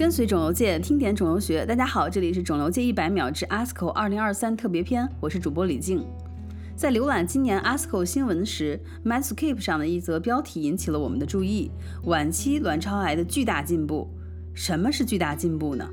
跟随肿瘤界，听点肿瘤学。大家好，这里是肿瘤界一百秒之 ASCO 二零二三特别篇，我是主播李静。在浏览今年 ASCO 新闻时，Medscape 上的一则标题引起了我们的注意：晚期卵巢癌的巨大进步。什么是巨大进步呢？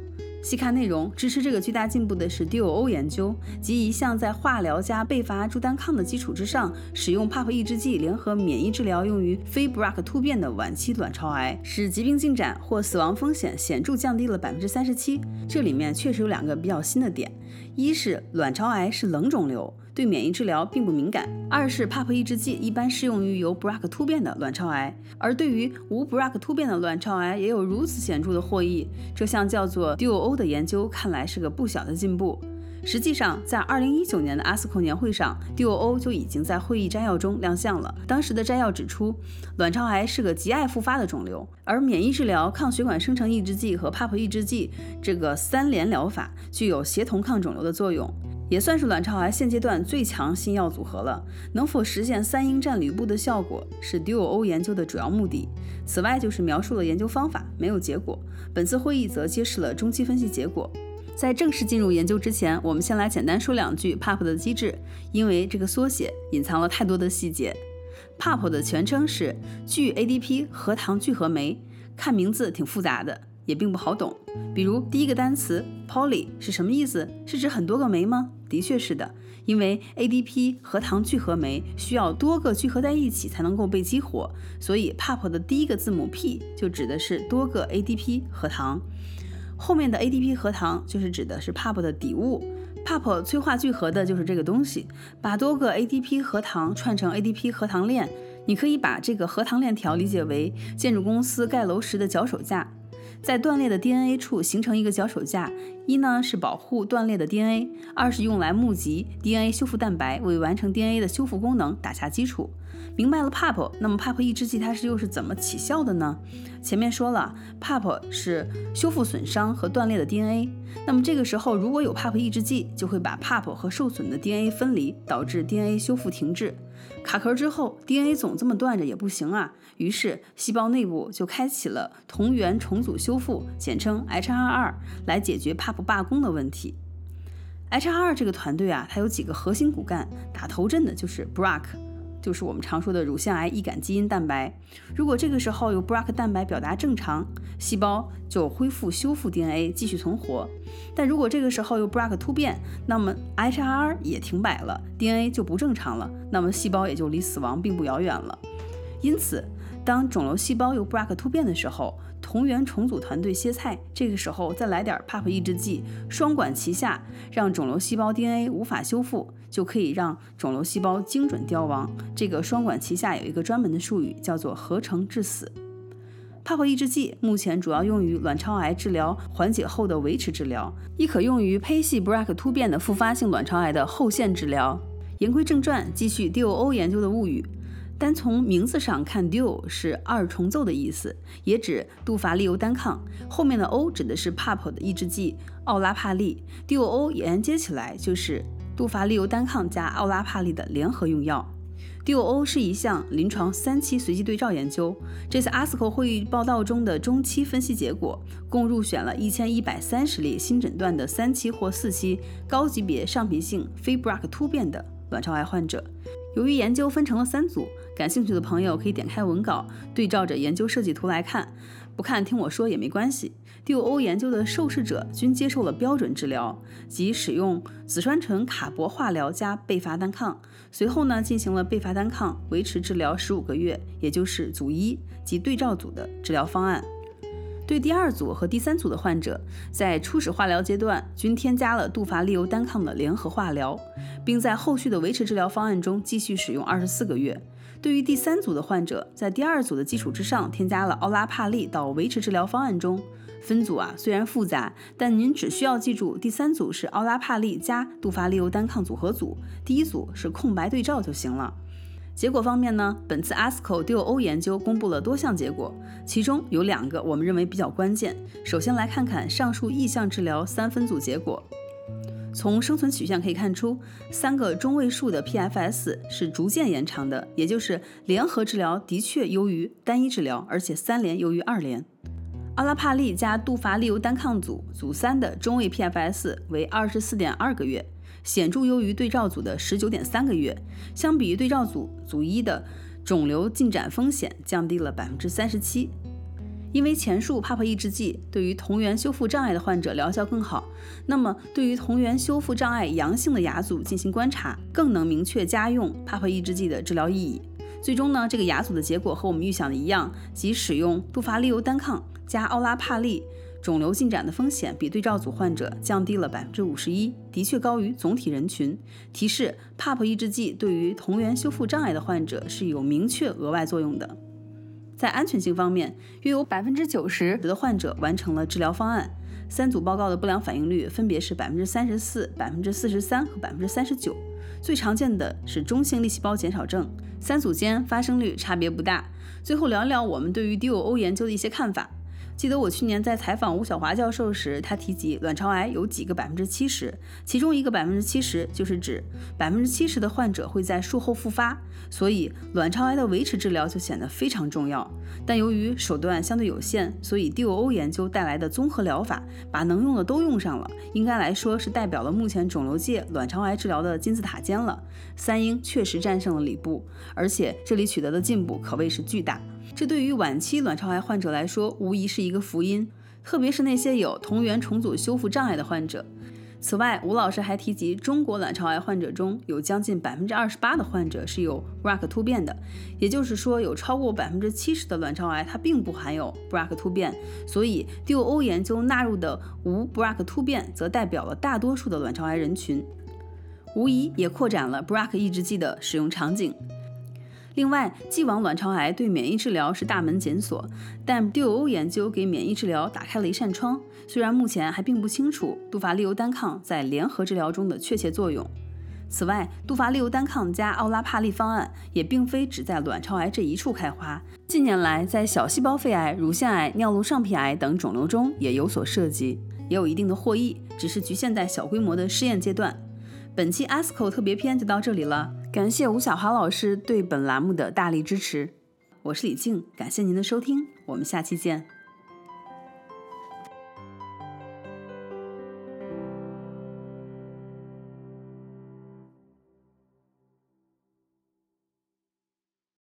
细看内容，支持这个巨大进步的是 DOO 研究，及一项在化疗加贝伐珠单抗的基础之上，使用 PAP 抑制剂联合免疫治疗，用于非 BRCA 突变的晚期卵巢癌，使疾病进展或死亡风险显著降低了百分之三十七。这里面确实有两个比较新的点：一是卵巢癌是冷肿瘤。对免疫治疗并不敏感。二是 PAP 抑制剂一般适用于由 BRCA 突变的卵巢癌，而对于无 BRCA 突变的卵巢癌也有如此显著的获益。这项叫做 DUO 的研究看来是个不小的进步。实际上，在2019年的 ASCO 年会上，DUO 就已经在会议摘要中亮相了。当时的摘要指出，卵巢癌是个极爱复发的肿瘤，而免疫治疗、抗血管生成抑制剂和 PAP 抑制剂这个三联疗法具有协同抗肿瘤的作用。也算是卵巢癌现阶段最强新药组合了。能否实现三英战吕布的效果，是 DUO 研究的主要目的。此外，就是描述了研究方法，没有结果。本次会议则揭示了中期分析结果。在正式进入研究之前，我们先来简单说两句 PAP 的机制，因为这个缩写隐藏了太多的细节。PAP 的全称是聚 ADP 核糖聚合酶，看名字挺复杂的。也并不好懂，比如第一个单词 poly 是什么意思？是指很多个酶吗？的确是的，因为 ADP 核糖聚合酶需要多个聚合在一起才能够被激活，所以 PAP 的第一个字母 P 就指的是多个 ADP 核糖，后面的 ADP 核糖就是指的是 PAP 的底物，PAP 催化聚合的就是这个东西，把多个 ADP 核糖串成 ADP 核糖链，你可以把这个核糖链条理解为建筑公司盖楼时的脚手架。在断裂的 DNA 处形成一个脚手架，一呢是保护断裂的 DNA，二是用来募集 DNA 修复蛋白，为完成 DNA 的修复功能打下基础。明白了 PAP，那么 PAP 抑制剂它是又是怎么起效的呢？前面说了 PAP 是修复损伤和断裂的 DNA，那么这个时候如果有 PAP 抑制剂，就会把 PAP 和受损的 DNA 分离，导致 DNA 修复停滞。卡壳之后，DNA 总这么断着也不行啊，于是细胞内部就开启了同源重组修复，简称 HR 二来解决 PAP 罢工的问题。HR2 这个团队啊，它有几个核心骨干，打头阵的就是 BRCA。就是我们常说的乳腺癌易感基因蛋白。如果这个时候有 BRCA 蛋白表达正常，细胞就恢复修复 DNA，继续存活。但如果这个时候有 BRCA 突变，那么 HRR 也停摆了，DNA 就不正常了，那么细胞也就离死亡并不遥远了。因此，当肿瘤细胞有 BRCA 突变的时候，同源重组团队歇菜，这个时候再来点 PAP 抑制剂，双管齐下，让肿瘤细胞 DNA 无法修复，就可以让肿瘤细胞精准凋亡。这个双管齐下有一个专门的术语，叫做合成致死。PAP 抑制剂目前主要用于卵巢癌治疗缓解后的维持治疗，亦可用于胚系 BRCA 突变的复发性卵巢癌的后线治疗。言归正传，继续 DOO 研究的物语。单从名字上看，duo 是二重奏的意思，也指杜伐利尤单抗。后面的 O 指的是 Pap 的抑制剂奥拉帕利，duo 连接起来就是杜伐利尤单抗加奥拉帕利的联合用药。duo 是一项临床三期随机对照研究。这次 ASCO 会议报道中的中期分析结果，共入选了一千一百三十例新诊断的三期或四期高级别上皮性非 BRCA 突变的卵巢癌患者。由于研究分成了三组，感兴趣的朋友可以点开文稿，对照着研究设计图来看。不看听我说也没关系。D O O 研究的受试者均接受了标准治疗，即使用紫杉醇卡铂化疗加贝伐单抗，随后呢进行了贝伐单抗维持治疗十五个月，也就是组一及对照组的治疗方案。对第二组和第三组的患者，在初始化疗阶段均添加了杜伐利尤单抗的联合化疗，并在后续的维持治疗方案中继续使用二十四个月。对于第三组的患者，在第二组的基础之上添加了奥拉帕利到维持治疗方案中。分组啊虽然复杂，但您只需要记住第三组是奥拉帕利加杜伐利尤单抗组合组，第一组是空白对照就行了。结果方面呢？本次 ASCO doO 研究公布了多项结果，其中有两个我们认为比较关键。首先来看看上述意向治疗三分组结果。从生存曲线可以看出，三个中位数的 PFS 是逐渐延长的，也就是联合治疗的确优于单一治疗，而且三联优于二联。奥拉帕利加杜伐利尤单抗组组三的中位 PFS 为二十四点二个月，显著优于对照组的十九点三个月。相比于对照组组一的肿瘤进展风险降低了百分之三十七。因为前述 PARP 抑制剂对于同源修复障碍的患者疗效更好，那么对于同源修复障碍阳性的牙组进行观察，更能明确家用 PARP 抑制剂的治疗意义。最终呢，这个牙组的结果和我们预想的一样，即使用杜伐利尤单抗。加奥拉帕利，肿瘤进展的风险比对照组患者降低了百分之五十一，的确高于总体人群。提示，PAP 抑制剂对于同源修复障碍的患者是有明确额外作用的。在安全性方面，约有百分之九十的患者完成了治疗方案，三组报告的不良反应率分别是百分之三十四、百分之四十三和百分之三十九。最常见的是中性粒细胞减少症，三组间发生率差别不大。最后聊聊我们对于 DOO 研究的一些看法。记得我去年在采访吴晓华教授时，他提及卵巢癌有几个百分之七十，其中一个百分之七十就是指百分之七十的患者会在术后复发，所以卵巢癌的维持治疗就显得非常重要。但由于手段相对有限，所以 DOO 研究带来的综合疗法把能用的都用上了，应该来说是代表了目前肿瘤界卵巢癌治疗的金字塔尖了。三英确实战胜了里布，而且这里取得的进步可谓是巨大。这对于晚期卵巢癌患者来说，无疑是一个福音，特别是那些有同源重组修复障碍的患者。此外，吴老师还提及，中国卵巢癌患者中有将近百分之二十八的患者是有 BRCA 突变的，也就是说，有超过百分之七十的卵巢癌它并不含有 BRCA 突变。所以，DOO 研究纳入的无 BRCA 突变，则代表了大多数的卵巢癌人群，无疑也扩展了 BRCA 抑制剂的使用场景。另外，既往卵巢癌对免疫治疗是大门紧锁，但 DOO 研究给免疫治疗打开了一扇窗。虽然目前还并不清楚杜伐利尤单抗在联合治疗中的确切作用。此外，杜伐利尤单抗加奥拉帕利方案也并非只在卵巢癌这一处开花，近年来在小细胞肺癌、乳腺癌、尿路上皮癌等肿瘤中也有所涉及，也有一定的获益，只是局限在小规模的试验阶段。本期 ASCO 特别篇就到这里了。感谢吴小华老师对本栏目的大力支持，我是李静，感谢您的收听，我们下期见。